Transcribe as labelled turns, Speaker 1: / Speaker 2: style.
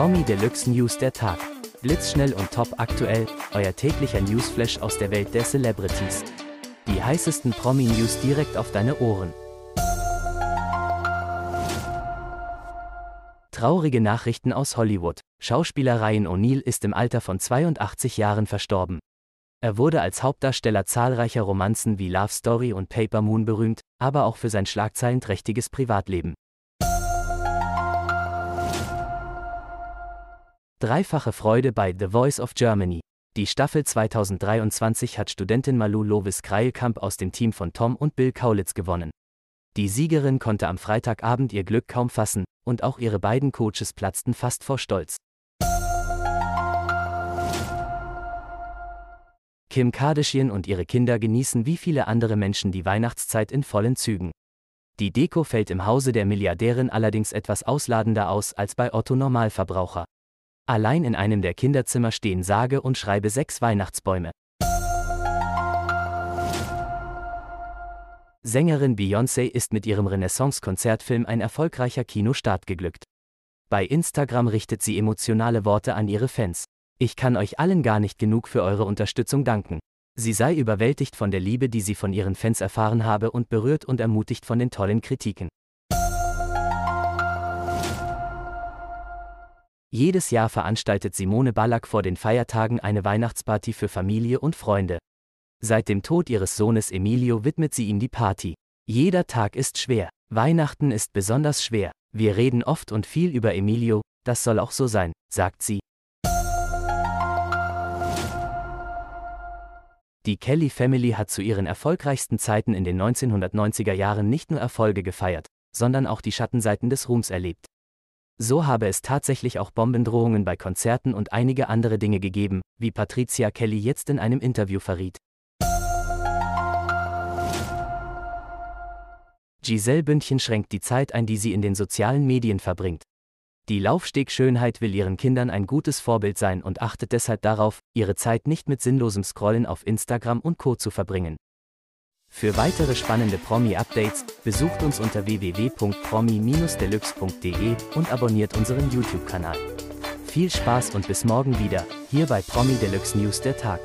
Speaker 1: Promi Deluxe News der Tag. Blitzschnell und top aktuell, euer täglicher Newsflash aus der Welt der Celebrities. Die heißesten Promi-News direkt auf deine Ohren. Traurige Nachrichten aus Hollywood. Schauspieler Ryan O'Neill ist im Alter von 82 Jahren verstorben. Er wurde als Hauptdarsteller zahlreicher Romanzen wie Love Story und Paper Moon berühmt, aber auch für sein schlagzeilenträchtiges Privatleben. Dreifache Freude bei The Voice of Germany. Die Staffel 2023 hat Studentin Malou Lovis Kreilkamp aus dem Team von Tom und Bill Kaulitz gewonnen. Die Siegerin konnte am Freitagabend ihr Glück kaum fassen, und auch ihre beiden Coaches platzten fast vor Stolz. Kim Kardashian und ihre Kinder genießen wie viele andere Menschen die Weihnachtszeit in vollen Zügen. Die Deko fällt im Hause der Milliardärin allerdings etwas ausladender aus als bei Otto Normalverbraucher. Allein in einem der Kinderzimmer stehen sage und schreibe sechs Weihnachtsbäume. Sängerin Beyoncé ist mit ihrem Renaissance-Konzertfilm ein erfolgreicher Kinostart geglückt. Bei Instagram richtet sie emotionale Worte an ihre Fans. Ich kann euch allen gar nicht genug für eure Unterstützung danken. Sie sei überwältigt von der Liebe, die sie von ihren Fans erfahren habe und berührt und ermutigt von den tollen Kritiken. Jedes Jahr veranstaltet Simone Ballack vor den Feiertagen eine Weihnachtsparty für Familie und Freunde. Seit dem Tod ihres Sohnes Emilio widmet sie ihm die Party. Jeder Tag ist schwer. Weihnachten ist besonders schwer. Wir reden oft und viel über Emilio, das soll auch so sein, sagt sie. Die Kelly Family hat zu ihren erfolgreichsten Zeiten in den 1990er Jahren nicht nur Erfolge gefeiert, sondern auch die Schattenseiten des Ruhms erlebt. So habe es tatsächlich auch Bombendrohungen bei Konzerten und einige andere Dinge gegeben, wie Patricia Kelly jetzt in einem Interview verriet. Giselle Bündchen schränkt die Zeit ein, die sie in den sozialen Medien verbringt. Die Laufstegschönheit will ihren Kindern ein gutes Vorbild sein und achtet deshalb darauf, ihre Zeit nicht mit sinnlosem Scrollen auf Instagram und Co. zu verbringen. Für weitere spannende Promi-Updates besucht uns unter www.promi-deluxe.de und abonniert unseren YouTube-Kanal. Viel Spaß und bis morgen wieder, hier bei Promi Deluxe News der Tag.